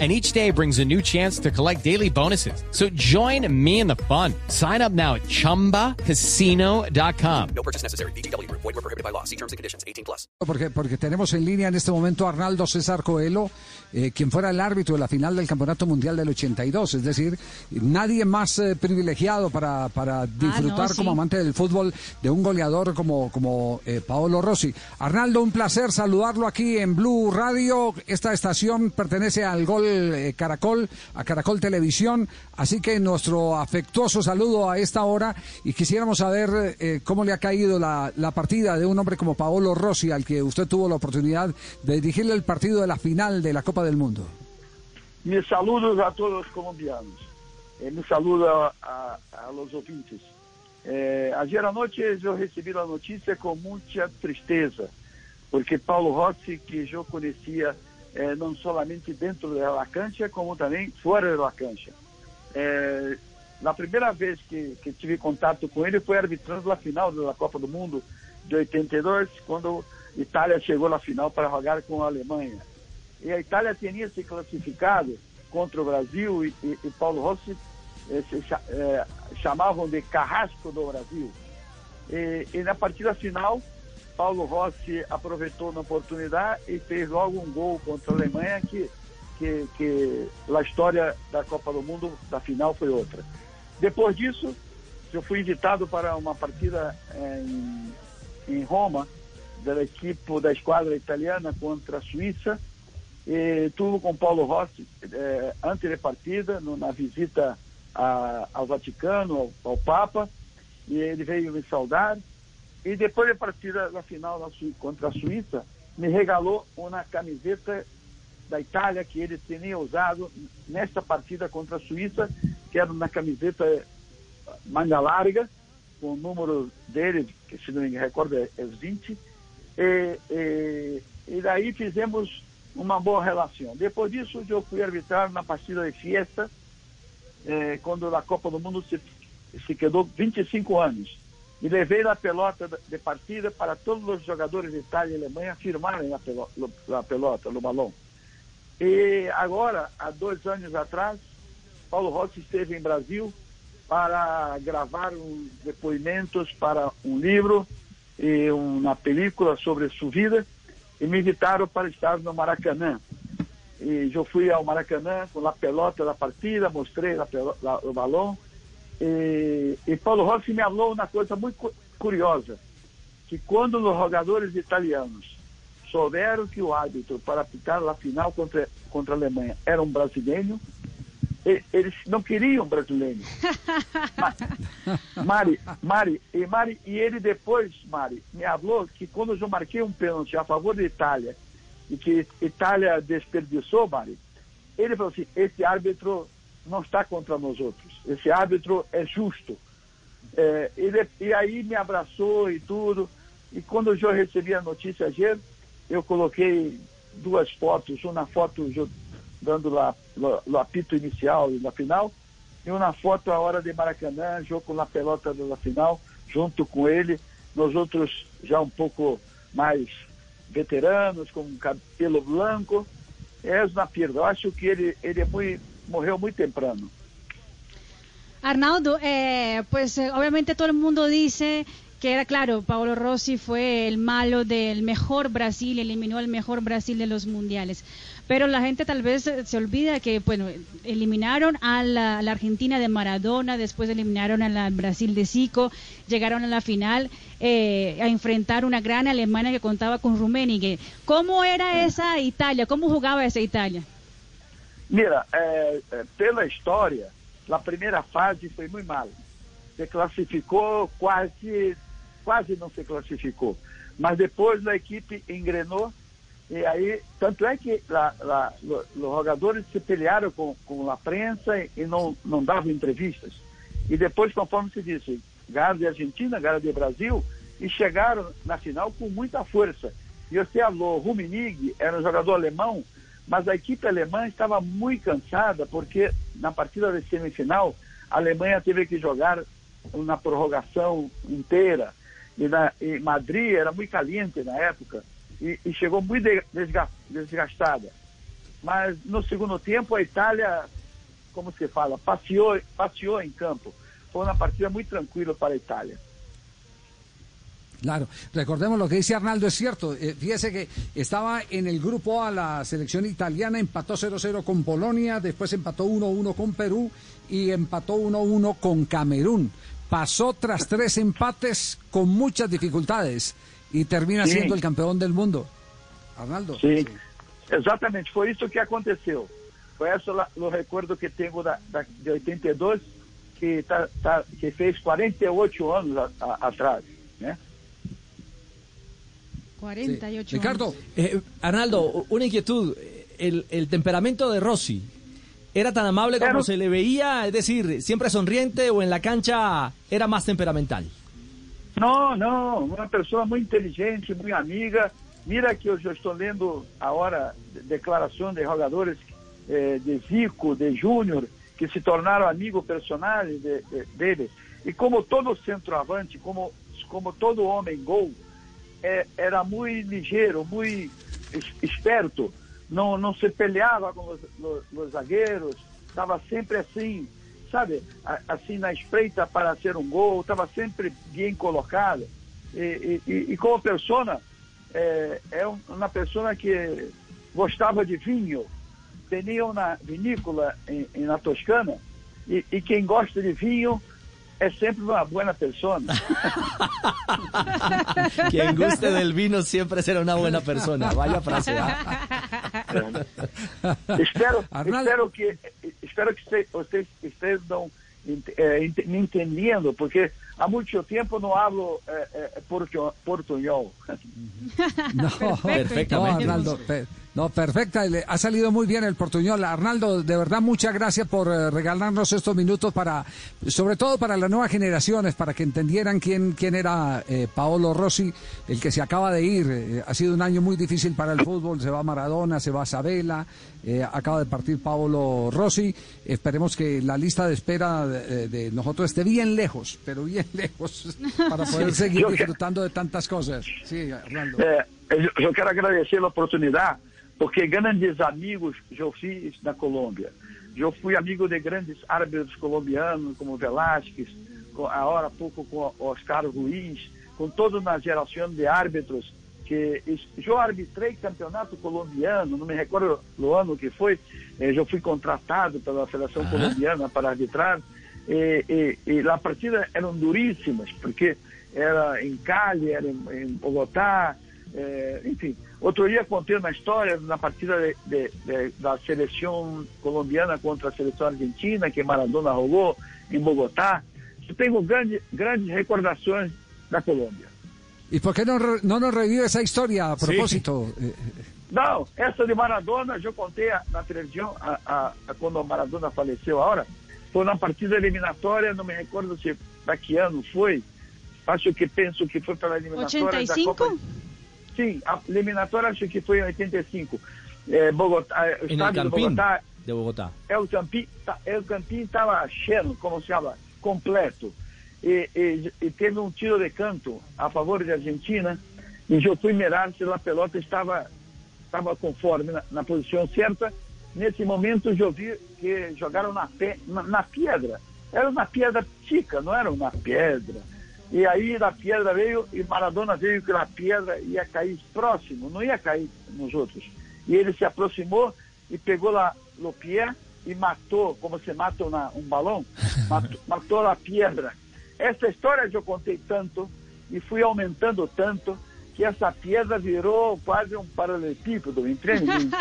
and each day brings a new chance to collect daily bonuses. So join me in the fun. Sign up now at ChumbaCasino.com. No purchase necessary. BGW. Void were prohibited by law. See terms and conditions. 18 plus. Porque, porque tenemos en línea en este momento a Arnaldo César Coelho, eh, quien fuera el árbitro de la final del Campeonato Mundial del 82. Es decir, nadie más eh, privilegiado para, para disfrutar sí. como amante del fútbol de un goleador como, como eh, Paolo Rossi. Arnaldo, un placer saludarlo aquí en Blue Radio. Esta estación pertenece al Gol eh, Caracol, a Caracol Televisión. Así que nuestro afectuoso saludo a esta hora y quisiéramos saber eh, cómo le ha caído la, la partida de un hombre como Paolo Rossi, al que usted tuvo la oportunidad de dirigirle el partido de la final de la Copa del Mundo. Mis saludos a todos los colombianos. Eh, me saludo a, a, a los ouvintes. Eh, ayer anoche eu recebi a notícia com muita tristeza, porque Paulo Rossi, que eu conhecia eh, não somente dentro da cancha, como também fora da cancha. Eh, na primeira vez que, que tive contato com ele foi arbitrando a final da Copa do Mundo de 82, quando a Itália chegou na final para jogar com a Alemanha. E a Itália tinha se classificado contra o Brasil e, e, e Paulo Rossi eh, se eh, chamavam de Carrasco do Brasil. E, e na partida final, Paulo Rossi aproveitou na oportunidade e fez logo um gol contra a Alemanha que, que, que a história da Copa do Mundo da final foi outra. Depois disso, eu fui invitado para uma partida eh, em, em Roma da equipe da esquadra italiana contra a Suíça e tudo com Paulo Rossi eh, antes da partida, no- na visita a- ao Vaticano, ao, ao Papa, e ele veio me saudar. E depois da partida da final contra a Suíça, me regalou uma camiseta da Itália que ele tinha usado nesta partida contra a Suíça, que era uma camiseta manga larga, com o número dele, que se não me recordo é, é 20, e, e, e daí fizemos uma boa relação. Depois disso, eu fui arbitrar na partida de Fiesta, eh, quando a Copa do Mundo se, se quedou 25 anos. E levei a pelota de partida para todos os jogadores de Itália e Alemanha firmarem a pelota, a pelota no balão. E agora, há dois anos atrás, Paulo Rossi esteve em Brasil para gravar uns depoimentos para um livro e uma película sobre sua vida e me invitaram para estar no Maracanã. E eu fui ao Maracanã com a pelota da partida, mostrei a pelo- la- o balão e, e Paulo Rossi me falou uma coisa muito cu- curiosa, que quando os jogadores italianos souberam que o árbitro para apitar a final contra, contra a Alemanha era um brasileiro, eles não queriam brasileiro. Mari, Mari, e Mari, e ele depois, Mari, me falou que quando eu marquei um pênalti a favor da Itália e que Itália desperdiçou, Mari, ele falou assim: esse árbitro não está contra nós outros, esse árbitro é justo. É, ele, e aí me abraçou e tudo. E quando eu recebi a notícia ayer, eu coloquei duas fotos, uma foto dando lá o apito inicial e na final, e uma foto a hora de Maracanã, jogo com a pelota da final, junto com ele, nós outros já um pouco mais veteranos, com cabelo branco, é uma perda. Eu acho que ele, ele é muito, morreu muito temprano. Arnaldo, eh, pues eh, obviamente todo el mundo dice que era claro, Paolo Rossi fue el malo del mejor Brasil, eliminó al mejor Brasil de los mundiales. Pero la gente tal vez eh, se olvida que, bueno, eliminaron a la, Argentina de Maradona, después eliminaron a la Brasil de Zico, llegaron a la final eh, a enfrentar una gran Alemania que contaba con Rummenigge. ¿Cómo era esa Italia? ¿Cómo jugaba esa Italia? Mira, é, é, pela história, a primeira fase foi muito mal. Se classificou quase, quase não se classificou. Mas depois a equipe engrenou e aí, tanto é que os jogadores se pelearam com, com a prensa e, e não, não davam entrevistas. E depois, conforme se disse, ganharam de Argentina, ganharam de Brasil, e chegaram na final com muita força. E você falou, Rummenigge era um jogador alemão, mas a equipe alemã estava muito cansada porque na partida de semifinal a Alemanha teve que jogar na prorrogação inteira e, na, e Madrid era muito caliente na época e, e chegou muito desgastada. Mas no segundo tempo a Itália, como se fala, passeou, passeou em campo. Foi uma partida muito tranquila para a Itália. Claro, recordemos lo que dice Arnaldo, es cierto. Eh, fíjese que estaba en el grupo A la selección italiana, empató 0-0 con Polonia, después empató 1-1 con Perú y empató 1-1 con Camerún. Pasó tras tres empates con muchas dificultades y termina Sí. siendo el campeón del mundo. Arnaldo. Sim, exatamente, foi isso que aconteceu. Foi esse lá- o recuerdo que tenho da, da, de 82, que, tá, tá, que fez 48 anos a, a, atrás. Né? 48 Sí. Ricardo. Eh, Arnaldo, una inquietud. El, el temperamento de Rossi era tan amable como Claro. se le veía, es decir, siempre sonriente o en la cancha era más temperamental. Não, não, uma pessoa muito inteligente, muito amiga. Mira que eu já estou lendo agora de- declarações de jogadores eh, de Zico, de Júnior, que se tornaram amigos personagens de, de, dele. E como todo centroavante, como, como todo homem gol, eh, era muito ligeiro, muito es- esperto. Não, não se peleava com os, os- os zagueiros, estava sempre assim, sabe, assim na espreita para ser um gol, estava sempre bem colocado. E, e, e- como persona, é, é um- uma pessoa que gostava de vinho, tinha uma vinícola em, em- na Toscana, e, e quem gosta de vinho é sempre uma boa pessoa. Quien guste del vino siempre será una buena persona. Vaya frase. ¿ah? espero, espero que espero que vocês estejam ent- eh, ent- me entendendo, porque há muito tempo não hablo eh, eh, portu- portuñol. No, Perfectamente. no, Arnaldo, no, perfecta, ha salido muy bien el portuñol. Arnaldo, de verdad, muchas gracias por eh, regalarnos estos minutos para, sobre todo para las nuevas generaciones, para que entendieran quién, quién era eh, Paolo Rossi, el que se acaba de ir. Eh, ha sido un año muy difícil para el fútbol, se va Maradona, se va Sabela, eh, acaba de partir Paolo Rossi. Esperemos que la lista de espera de, de nosotros esté bien lejos, pero bien lejos, para poder seguir Yo disfrutando de tantas cosas. Sí, Arnaldo. É, eu, eu quero agradecer a oportunidade, porque grandes amigos eu fiz na Colômbia. Eu fui amigo de grandes árbitros colombianos, como Velázquez, com, agora há pouco com Oscar Ruiz, com toda uma geração de árbitros que eu arbitrei campeonato colombiano, não me recordo o ano que foi, eh, eu fui contratado pela seleção colombiana para arbitrar, e, e, e a partida eram duríssimas, porque era em Cali, era em, em Bogotá, eh, enfim. Outro dia contei uma história na partida de, de, de, da seleção colombiana contra a seleção argentina, que Maradona rolou em Bogotá. Eu tenho grande, grandes recordações da Colômbia. ¿Y por no, re- no nos revive esa historia a propósito? Eh, Não, essa de Maradona, eu contei a- na televisão a, a, a quando Maradona faleceu agora. Foi na partida eliminatória, não me recordo se para que ano foi. Acho que penso que foi pela eliminatória da 85? Copa. Sim, a eliminatória acho que foi em 85. É, Bogotá, o En el estádio de Campín Bogotá, de Bogotá. El tá- El Campín estava cheio, como se chama, completo. E, e, e teve um tiro de canto a favor da Argentina e eu fui mirar se a pelota estava estava conforme na, na posição certa. Nesse momento eu vi que jogaram na, pe, na, na pedra. Era uma pedra chica, não era uma pedra. E aí da pedra veio e Maradona veio que a pedra ia cair próximo, não ia cair nos outros. E ele se aproximou e pegou lá no pé e matou, como se mata uma, um balão, matou, matou a pedra. Essa história eu contei tanto e fui aumentando tanto que essa pedra virou quase um paralelepípedo, entende?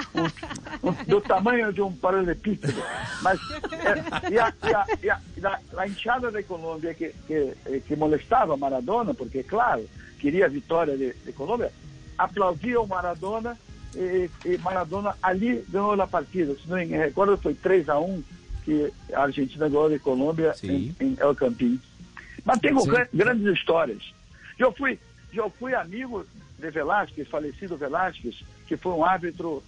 Um- um- do tamanho de um paralelepípedo. Mas é, e, a, e, a, e, a, e a, a enxada da Colômbia que, que, que molestava Maradona, porque, claro, queria a vitória de, de Colômbia, aplaudia o Maradona e, e Maradona ali ganhou a partida. Se não me recordo, foi 3 a 1 que a Argentina ganhou de Colômbia Sim. em, em El Campín. Mas gran- grandes histórias. Eu fui, eu fui amigo de Velázquez, falecido Velázquez, que foi um árbitro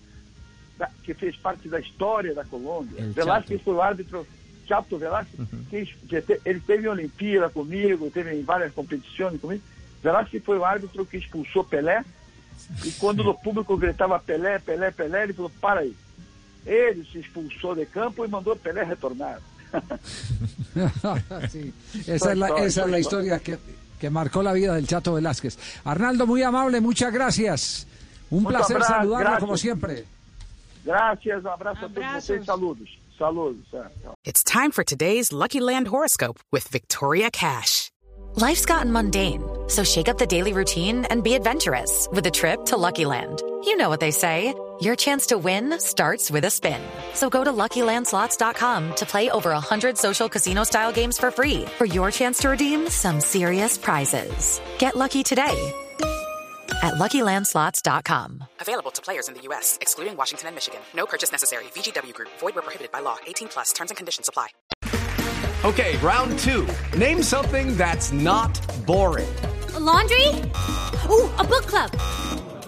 da, que fez parte da história da Colômbia. El Velázquez Chato. foi o árbitro, Chato Velázquez, que, que te- ele teve em Olimpíada comigo, teve em várias competições comigo. Velázquez foi o árbitro que expulsou Pelé, e quando no público gritava Pelé, Pelé, Pelé, ele falou, para aí. Ele se expulsou de campo e mandou Pelé retornar. Sí, esa, es la, esa es la historia que, que marcó la vida del Chato Velázquez. Arnaldo, muy amable, muchas gracias. Un Mucho placer abrazo, saludarlo gracias. como siempre. Gracias, abraço a todos saludos. Saludos. tchau. It's time for today's Lucky Land horoscope with Victoria Cash. Life's gotten mundane, so shake up the daily routine and be adventurous with a trip to Lucky Land. You know what they say your chance to win starts with a spin. So go to luckylandslots.com to play over 100 social casino style games for free for your chance to redeem some serious prizes. Get lucky today at luckylandslots.com. Available to players in the U.S., excluding Washington and Michigan. No purchase necessary. VGW Group, void where prohibited by law. 18 plus terms and conditions apply. Okay, round two. Name something that's not boring. A laundry? Ooh, a book club.